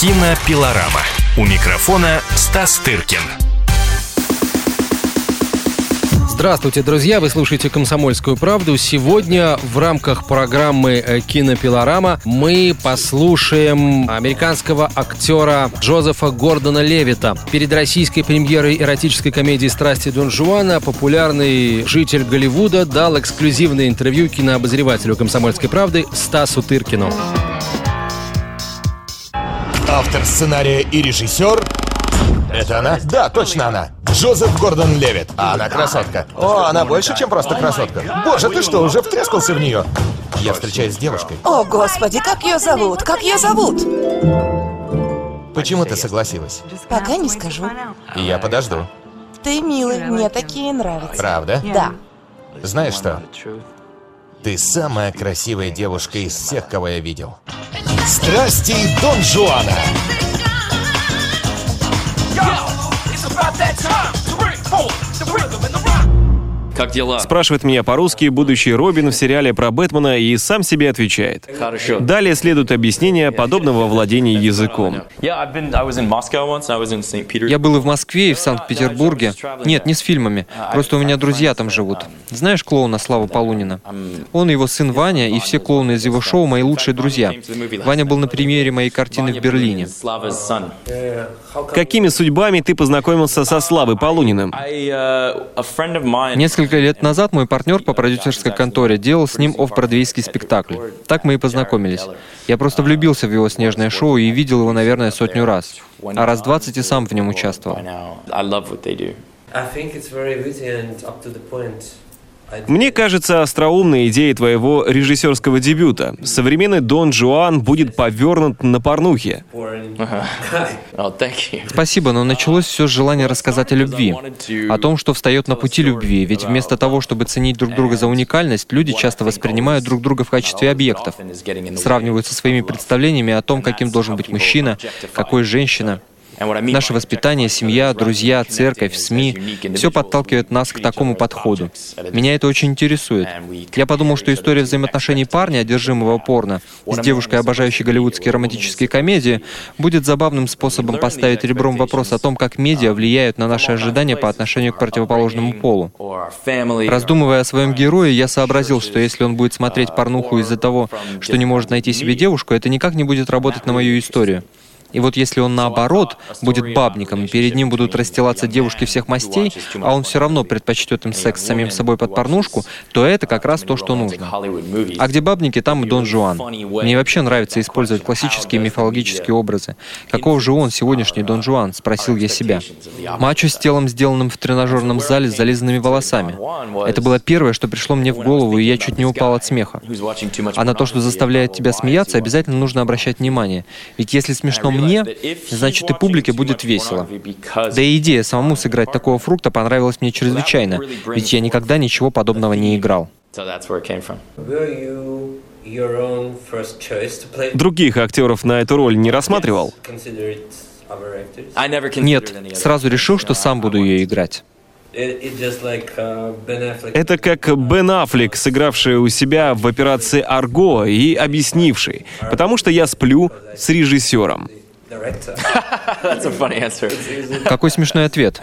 Кинопилорама. У микрофона Стас Тыркин. Здравствуйте, друзья! Вы слушаете «Комсомольскую правду». Сегодня в рамках программы э, «Кинопилорама» мы послушаем американского актера Джозефа Гордона Левита. Перед российской премьерой эротической комедии «Страсти Дон Жуана» популярный житель Голливуда дал эксклюзивное интервью кинообозревателю «Комсомольской правды» Стасу Тыркину. Автор сценария и режиссер... Это она? Да, точно она. Джозеф Гордон Левит. А она красотка. О, она больше, чем просто красотка. Боже, ты что, уже втрескался в нее? Я встречаюсь с девушкой. О, господи, как ее зовут? Как ее зовут? Почему ты согласилась? Пока не скажу. Я подожду. Ты милый, мне такие нравятся. Правда? Да. Знаешь что? Ты самая красивая девушка из всех, кого я видел. Страсти Дон Жуана. Как дела? Спрашивает меня по-русски будущий Робин в сериале про Бэтмена и сам себе отвечает. Хорошо. Далее следует объяснение подобного владения языком. Я был и в Москве, и в Санкт-Петербурге. Нет, не с фильмами. Просто у меня друзья там живут. Знаешь клоуна Славу Полунина? Он и его сын Ваня, и все клоуны из его шоу мои лучшие друзья. Ваня был на премьере моей картины в Берлине. Какими судьбами ты познакомился со Славой Полуниным? Несколько лет назад мой партнер по продюсерской конторе делал с ним офф-бродвейский спектакль. Так мы и познакомились. Я просто влюбился в его снежное шоу и видел его, наверное, сотню раз. А раз двадцать и сам в нем участвовал. Мне кажется остроумной идеей твоего режиссерского дебюта. Современный Дон Жуан будет повернут на порнухе. Спасибо, но началось все с желания рассказать о любви. О том, что встает на пути любви. Ведь вместо того, чтобы ценить друг друга за уникальность, люди часто воспринимают друг друга в качестве объектов. Сравнивают со своими представлениями о том, каким должен быть мужчина, какой женщина. Наше воспитание, семья, друзья, церковь, СМИ — все подталкивает нас к такому подходу. Меня это очень интересует. Я подумал, что история взаимоотношений парня, одержимого порно, с девушкой, обожающей голливудские романтические комедии, будет забавным способом поставить ребром вопрос о том, как медиа влияют на наши ожидания по отношению к противоположному полу. Раздумывая о своем герое, я сообразил, что если он будет смотреть порнуху из-за того, что не может найти себе девушку, это никак не будет работать на мою историю. И вот если он наоборот будет бабником, и перед ним будут расстилаться девушки всех мастей, а он все равно предпочтет им секс с самим собой под порнушку, то это как раз то, что нужно. А где бабники, там и Дон Жуан. Мне вообще нравится использовать классические мифологические образы. Каков же он, сегодняшний Дон Жуан? Спросил я себя. Мачо с телом, сделанным в тренажерном зале с зализанными волосами. Это было первое, что пришло мне в голову, и я чуть не упал от смеха. А на то, что заставляет тебя смеяться, обязательно нужно обращать внимание. Ведь если смешно мне, значит и публике будет весело. Да и идея самому сыграть такого фрукта понравилась мне чрезвычайно, ведь я никогда ничего подобного не играл. Других актеров на эту роль не рассматривал? Нет, сразу решил, что сам буду ее играть. Это как Бен Аффлек, сыгравший у себя в операции «Арго» и объяснивший, потому что я сплю с режиссером. Какой смешной ответ.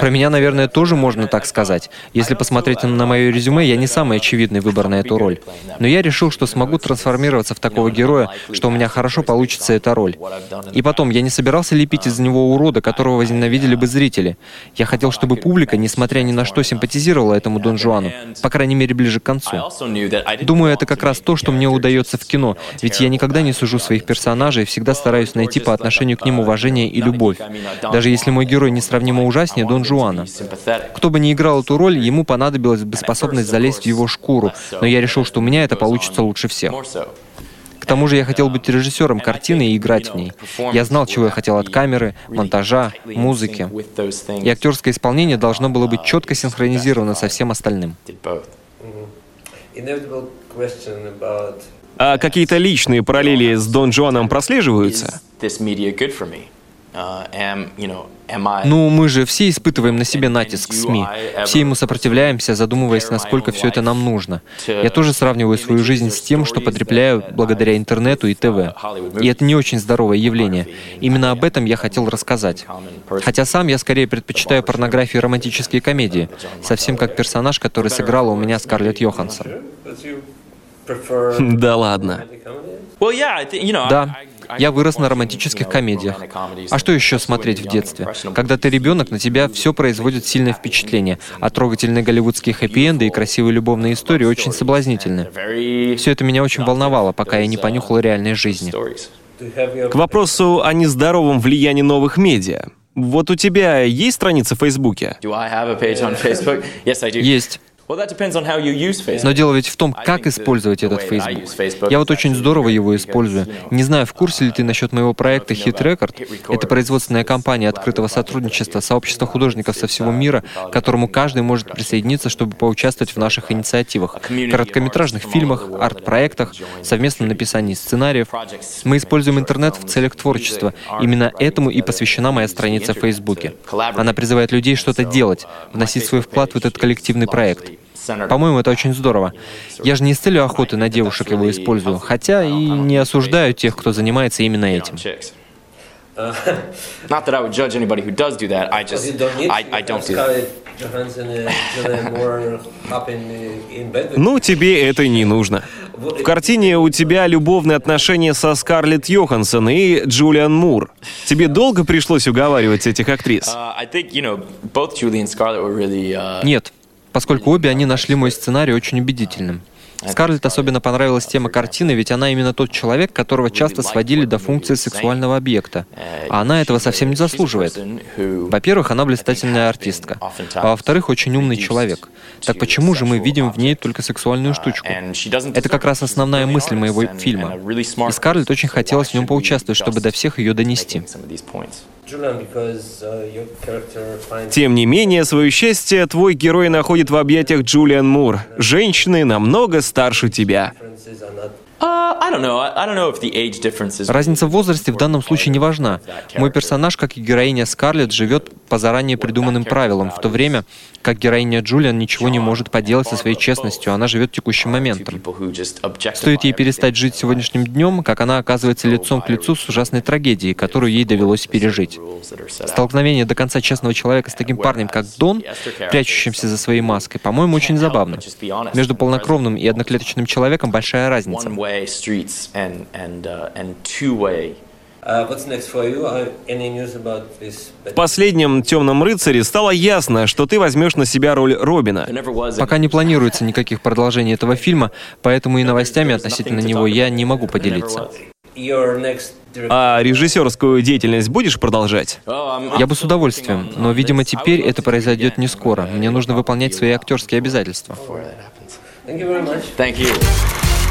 Про меня, наверное, тоже можно так сказать. Если посмотреть на мое резюме, я не самый очевидный выбор на эту роль. Но я решил, что смогу трансформироваться в такого героя, что у меня хорошо получится эта роль. И потом, я не собирался лепить из него урода, которого возненавидели бы зрители. Я хотел, чтобы публика, несмотря ни на что, симпатизировала этому Дон Жуану, по крайней мере, ближе к концу. Думаю, это как раз то, что мне удается в кино, ведь я никогда не сужу своих персонажей, всегда стараюсь найти по отношению отношению к ним уважение и любовь, даже если мой герой несравнимо ужаснее Дон Жуана. Кто бы ни играл эту роль, ему понадобилась бы способность залезть в его шкуру, но я решил, что у меня это получится лучше всех. К тому же я хотел быть режиссером картины и играть в ней. Я знал, чего я хотел от камеры, монтажа, музыки. И актерское исполнение должно было быть четко синхронизировано со всем остальным. А какие-то личные параллели с Дон Жуаном прослеживаются? Ну, мы же все испытываем на себе натиск СМИ. Все ему сопротивляемся, задумываясь, насколько все это нам нужно. Я тоже сравниваю свою жизнь с тем, что потребляю благодаря интернету и ТВ. И это не очень здоровое явление. Именно об этом я хотел рассказать. Хотя сам я скорее предпочитаю порнографию и романтические комедии, совсем как персонаж, который сыграла у меня Скарлетт Йоханссон. Да ладно. Да, я вырос на романтических комедиях. А что еще смотреть в детстве? Когда ты ребенок, на тебя все производит сильное впечатление, а трогательные голливудские хэппи-энды и красивые любовные истории очень соблазнительны. Все это меня очень волновало, пока я не понюхал реальной жизни. К вопросу о нездоровом влиянии новых медиа. Вот у тебя есть страница в Фейсбуке? Есть. Но дело ведь в том, как использовать этот Facebook. Я вот очень здорово его использую. Не знаю, в курсе ли ты насчет моего проекта Hit Record. Это производственная компания открытого сотрудничества, сообщества художников со всего мира, к которому каждый может присоединиться, чтобы поучаствовать в наших инициативах, короткометражных фильмах, арт-проектах, совместном написании сценариев. Мы используем интернет в целях творчества. Именно этому и посвящена моя страница в Фейсбуке. Она призывает людей что-то делать, вносить свой вклад в этот коллективный проект. По-моему, это очень здорово. Я же не с целью охоты на девушек его использую, хотя и не осуждаю тех, кто занимается именно этим. Not that I would judge anybody who does do that. I just, I, I don't do that. Ну, тебе это не нужно. В картине у тебя любовные отношения со Скарлетт Йоханссон и Джулиан Мур. Тебе долго пришлось уговаривать этих актрис? Нет, поскольку обе они нашли мой сценарий очень убедительным. Скарлетт особенно понравилась тема картины, ведь она именно тот человек, которого часто сводили до функции сексуального объекта. А она этого совсем не заслуживает. Во-первых, она блистательная артистка. А во-вторых, очень умный человек. Так почему же мы видим в ней только сексуальную штучку? Это как раз основная мысль моего фильма. И Скарлетт очень хотелось в нем поучаствовать, чтобы до всех ее донести. Тем не менее, свое счастье твой герой находит в объятиях Джулиан Мур, женщины намного старше тебя. Разница в возрасте в данном случае не важна. Мой персонаж, как и героиня Скарлетт, живет по заранее придуманным правилам, в то время как героиня Джулиан ничего не может поделать со своей честностью, она живет текущим моментом. Стоит ей перестать жить сегодняшним днем, как она оказывается лицом к лицу с ужасной трагедией, которую ей довелось пережить. Столкновение до конца честного человека с таким парнем, как Дон, прячущимся за своей маской, по-моему, очень забавно. Между полнокровным и одноклеточным человеком большая разница. В последнем «Темном рыцаре» стало ясно, что ты возьмешь на себя роль Робина. Пока не планируется никаких продолжений этого фильма, поэтому и новостями относительно него я не могу поделиться. А режиссерскую деятельность будешь продолжать? Я бы с удовольствием, но, видимо, теперь это произойдет не скоро. Мне нужно выполнять свои актерские обязательства.